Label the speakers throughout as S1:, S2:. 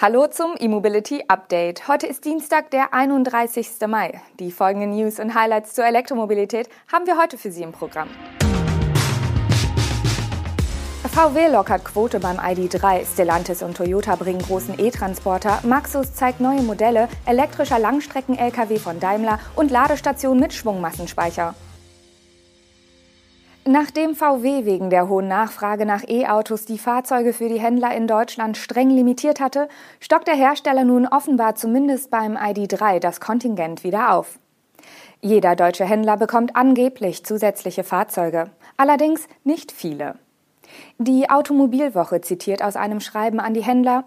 S1: Hallo zum E-Mobility Update. Heute ist Dienstag, der 31. Mai. Die folgenden News und Highlights zur Elektromobilität haben wir heute für Sie im Programm. VW lockert Quote beim ID3, Stellantis und Toyota bringen großen E-Transporter, Maxus zeigt neue Modelle, elektrischer Langstrecken-Lkw von Daimler und Ladestation mit Schwungmassenspeicher. Nachdem VW wegen der hohen Nachfrage nach E-Autos die Fahrzeuge für die Händler in Deutschland streng limitiert hatte, stockt der Hersteller nun offenbar zumindest beim ID3 das Kontingent wieder auf. Jeder deutsche Händler bekommt angeblich zusätzliche Fahrzeuge, allerdings nicht viele. Die Automobilwoche zitiert aus einem Schreiben an die Händler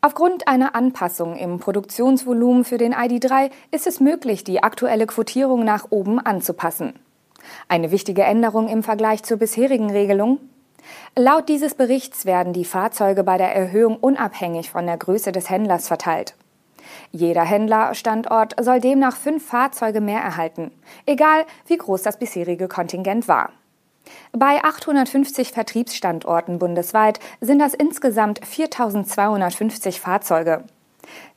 S1: Aufgrund einer Anpassung im Produktionsvolumen für den ID3 ist es möglich, die aktuelle Quotierung nach oben anzupassen. Eine wichtige Änderung im Vergleich zur bisherigen Regelung? Laut dieses Berichts werden die Fahrzeuge bei der Erhöhung unabhängig von der Größe des Händlers verteilt. Jeder Händlerstandort soll demnach fünf Fahrzeuge mehr erhalten, egal wie groß das bisherige Kontingent war. Bei 850 Vertriebsstandorten bundesweit sind das insgesamt 4250 Fahrzeuge.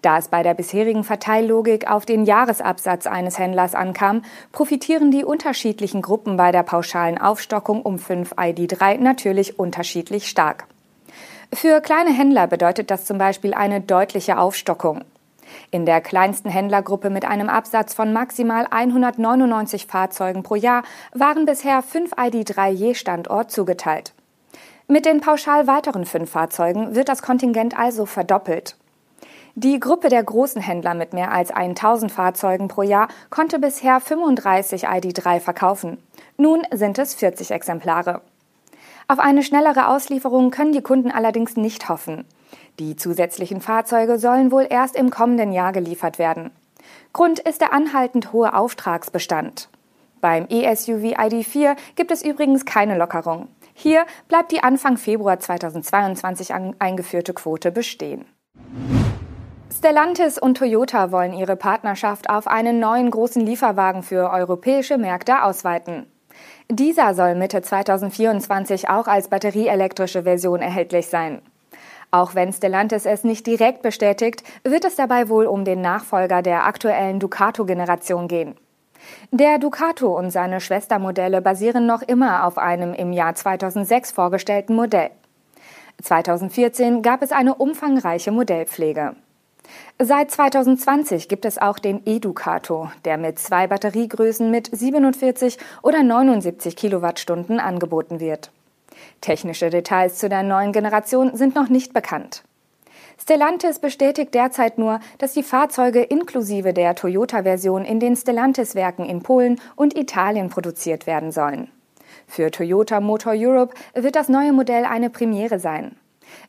S1: Da es bei der bisherigen Verteillogik auf den Jahresabsatz eines Händlers ankam, profitieren die unterschiedlichen Gruppen bei der pauschalen Aufstockung um 5 ID3 natürlich unterschiedlich stark. Für kleine Händler bedeutet das zum Beispiel eine deutliche Aufstockung. In der kleinsten Händlergruppe mit einem Absatz von maximal 199 Fahrzeugen pro Jahr waren bisher 5 ID3 je Standort zugeteilt. Mit den pauschal weiteren fünf Fahrzeugen wird das Kontingent also verdoppelt. Die Gruppe der großen Händler mit mehr als 1000 Fahrzeugen pro Jahr konnte bisher 35 ID3 verkaufen. Nun sind es 40 Exemplare. Auf eine schnellere Auslieferung können die Kunden allerdings nicht hoffen. Die zusätzlichen Fahrzeuge sollen wohl erst im kommenden Jahr geliefert werden. Grund ist der anhaltend hohe Auftragsbestand. Beim ESUV ID4 gibt es übrigens keine Lockerung. Hier bleibt die Anfang Februar 2022 eingeführte Quote bestehen. Stellantis und Toyota wollen ihre Partnerschaft auf einen neuen großen Lieferwagen für europäische Märkte ausweiten. Dieser soll Mitte 2024 auch als batterieelektrische Version erhältlich sein. Auch wenn Stellantis es nicht direkt bestätigt, wird es dabei wohl um den Nachfolger der aktuellen Ducato-Generation gehen. Der Ducato und seine Schwestermodelle basieren noch immer auf einem im Jahr 2006 vorgestellten Modell. 2014 gab es eine umfangreiche Modellpflege. Seit 2020 gibt es auch den Educato, der mit zwei Batteriegrößen mit 47 oder 79 Kilowattstunden angeboten wird. Technische Details zu der neuen Generation sind noch nicht bekannt. Stellantis bestätigt derzeit nur, dass die Fahrzeuge inklusive der Toyota-Version in den Stellantis-Werken in Polen und Italien produziert werden sollen. Für Toyota Motor Europe wird das neue Modell eine Premiere sein.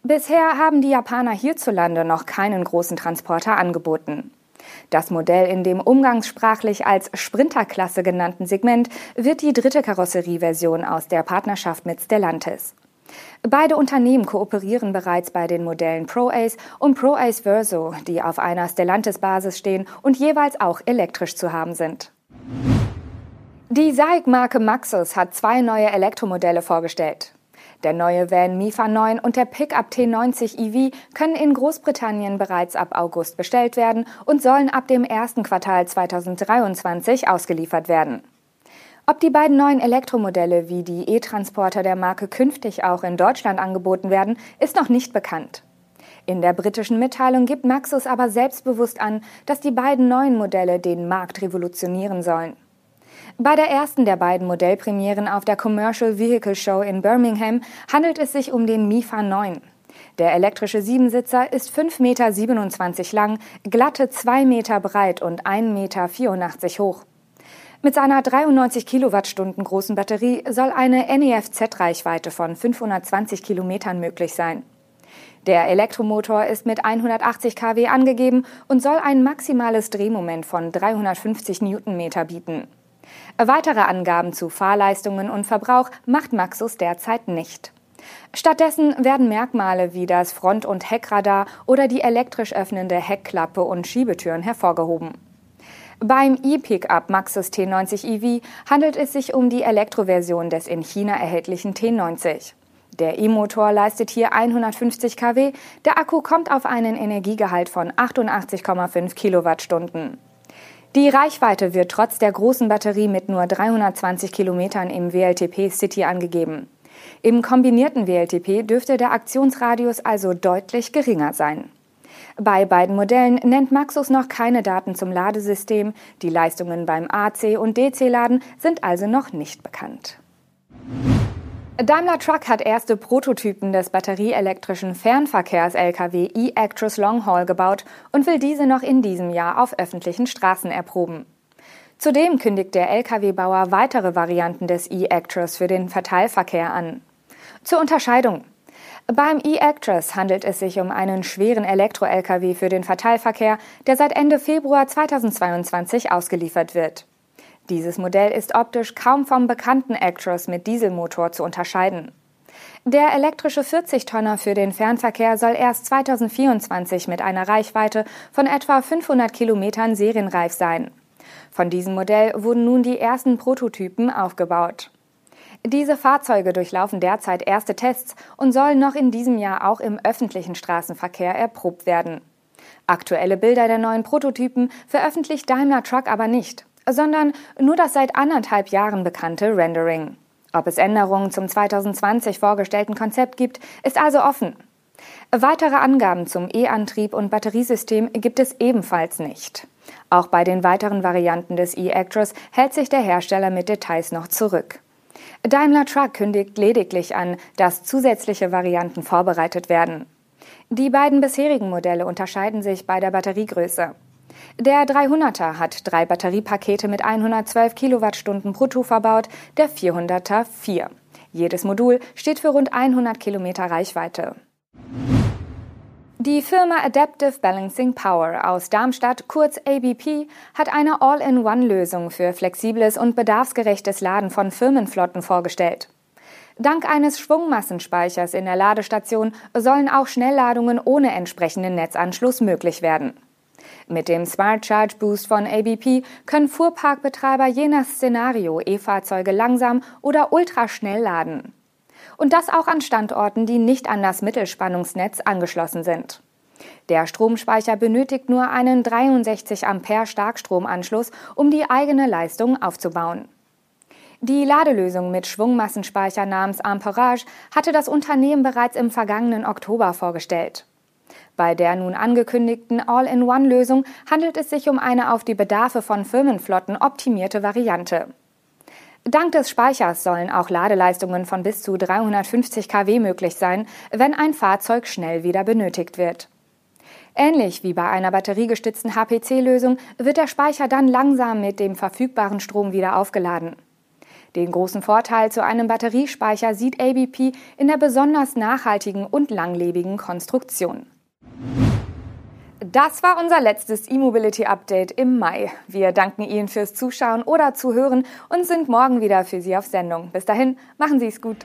S1: Bisher haben die Japaner hierzulande noch keinen großen Transporter angeboten. Das Modell in dem umgangssprachlich als Sprinterklasse genannten Segment wird die dritte Karosserieversion aus der Partnerschaft mit Stellantis. Beide Unternehmen kooperieren bereits bei den Modellen ProAce und ProAce Verso, die auf einer Stellantis-Basis stehen und jeweils auch elektrisch zu haben sind. Die SAIC-Marke Maxus hat zwei neue Elektromodelle vorgestellt. Der neue Van Mifa 9 und der Pickup T90 EV können in Großbritannien bereits ab August bestellt werden und sollen ab dem ersten Quartal 2023 ausgeliefert werden. Ob die beiden neuen Elektromodelle wie die E-Transporter der Marke künftig auch in Deutschland angeboten werden, ist noch nicht bekannt. In der britischen Mitteilung gibt Maxus aber selbstbewusst an, dass die beiden neuen Modelle den Markt revolutionieren sollen. Bei der ersten der beiden Modellpremieren auf der Commercial Vehicle Show in Birmingham handelt es sich um den Mifa 9. Der elektrische Siebensitzer ist 5,27 Meter lang, glatte 2 Meter breit und 1,84 Meter hoch. Mit seiner 93 Kilowattstunden großen Batterie soll eine NEFZ-Reichweite von 520 Kilometern möglich sein. Der Elektromotor ist mit 180 kW angegeben und soll ein maximales Drehmoment von 350 Newtonmeter bieten. Weitere Angaben zu Fahrleistungen und Verbrauch macht Maxus derzeit nicht. Stattdessen werden Merkmale wie das Front- und Heckradar oder die elektrisch öffnende Heckklappe und Schiebetüren hervorgehoben. Beim E-Pickup Maxus T90 EV handelt es sich um die Elektroversion des in China erhältlichen T90. Der E-Motor leistet hier 150 kW, der Akku kommt auf einen Energiegehalt von 88,5 Kilowattstunden. Die Reichweite wird trotz der großen Batterie mit nur 320 Kilometern im WLTP City angegeben. Im kombinierten WLTP dürfte der Aktionsradius also deutlich geringer sein. Bei beiden Modellen nennt Maxus noch keine Daten zum Ladesystem. Die Leistungen beim AC- und DC-Laden sind also noch nicht bekannt. Daimler Truck hat erste Prototypen des batterieelektrischen Fernverkehrs-Lkw e-Actros Longhaul gebaut und will diese noch in diesem Jahr auf öffentlichen Straßen erproben. Zudem kündigt der Lkw-Bauer weitere Varianten des e-Actros für den Verteilverkehr an. Zur Unterscheidung. Beim e-Actros handelt es sich um einen schweren Elektro-Lkw für den Verteilverkehr, der seit Ende Februar 2022 ausgeliefert wird. Dieses Modell ist optisch kaum vom bekannten Actros mit Dieselmotor zu unterscheiden. Der elektrische 40-Tonner für den Fernverkehr soll erst 2024 mit einer Reichweite von etwa 500 Kilometern serienreif sein. Von diesem Modell wurden nun die ersten Prototypen aufgebaut. Diese Fahrzeuge durchlaufen derzeit erste Tests und sollen noch in diesem Jahr auch im öffentlichen Straßenverkehr erprobt werden. Aktuelle Bilder der neuen Prototypen veröffentlicht Daimler Truck aber nicht sondern nur das seit anderthalb Jahren bekannte Rendering. Ob es Änderungen zum 2020 vorgestellten Konzept gibt, ist also offen. Weitere Angaben zum E-Antrieb und Batteriesystem gibt es ebenfalls nicht. Auch bei den weiteren Varianten des E-Actros hält sich der Hersteller mit Details noch zurück. Daimler Truck kündigt lediglich an, dass zusätzliche Varianten vorbereitet werden. Die beiden bisherigen Modelle unterscheiden sich bei der Batteriegröße. Der 300er hat drei Batteriepakete mit 112 Kilowattstunden brutto verbaut, der 400er vier. Jedes Modul steht für rund 100 Kilometer Reichweite. Die Firma Adaptive Balancing Power aus Darmstadt, kurz ABP, hat eine All-in-One-Lösung für flexibles und bedarfsgerechtes Laden von Firmenflotten vorgestellt. Dank eines Schwungmassenspeichers in der Ladestation sollen auch Schnellladungen ohne entsprechenden Netzanschluss möglich werden. Mit dem Smart Charge Boost von ABP können Fuhrparkbetreiber je nach Szenario E-Fahrzeuge langsam oder ultraschnell laden. Und das auch an Standorten, die nicht an das Mittelspannungsnetz angeschlossen sind. Der Stromspeicher benötigt nur einen 63 Ampere Starkstromanschluss, um die eigene Leistung aufzubauen. Die Ladelösung mit Schwungmassenspeicher namens Amperage hatte das Unternehmen bereits im vergangenen Oktober vorgestellt. Bei der nun angekündigten All-in-One-Lösung handelt es sich um eine auf die Bedarfe von Firmenflotten optimierte Variante. Dank des Speichers sollen auch Ladeleistungen von bis zu 350 kW möglich sein, wenn ein Fahrzeug schnell wieder benötigt wird. Ähnlich wie bei einer batteriegestützten HPC-Lösung wird der Speicher dann langsam mit dem verfügbaren Strom wieder aufgeladen. Den großen Vorteil zu einem Batteriespeicher sieht ABP in der besonders nachhaltigen und langlebigen Konstruktion. Das war unser letztes E-Mobility Update im Mai. Wir danken Ihnen fürs Zuschauen oder Zuhören und sind morgen wieder für Sie auf Sendung. Bis dahin, machen Sie es gut.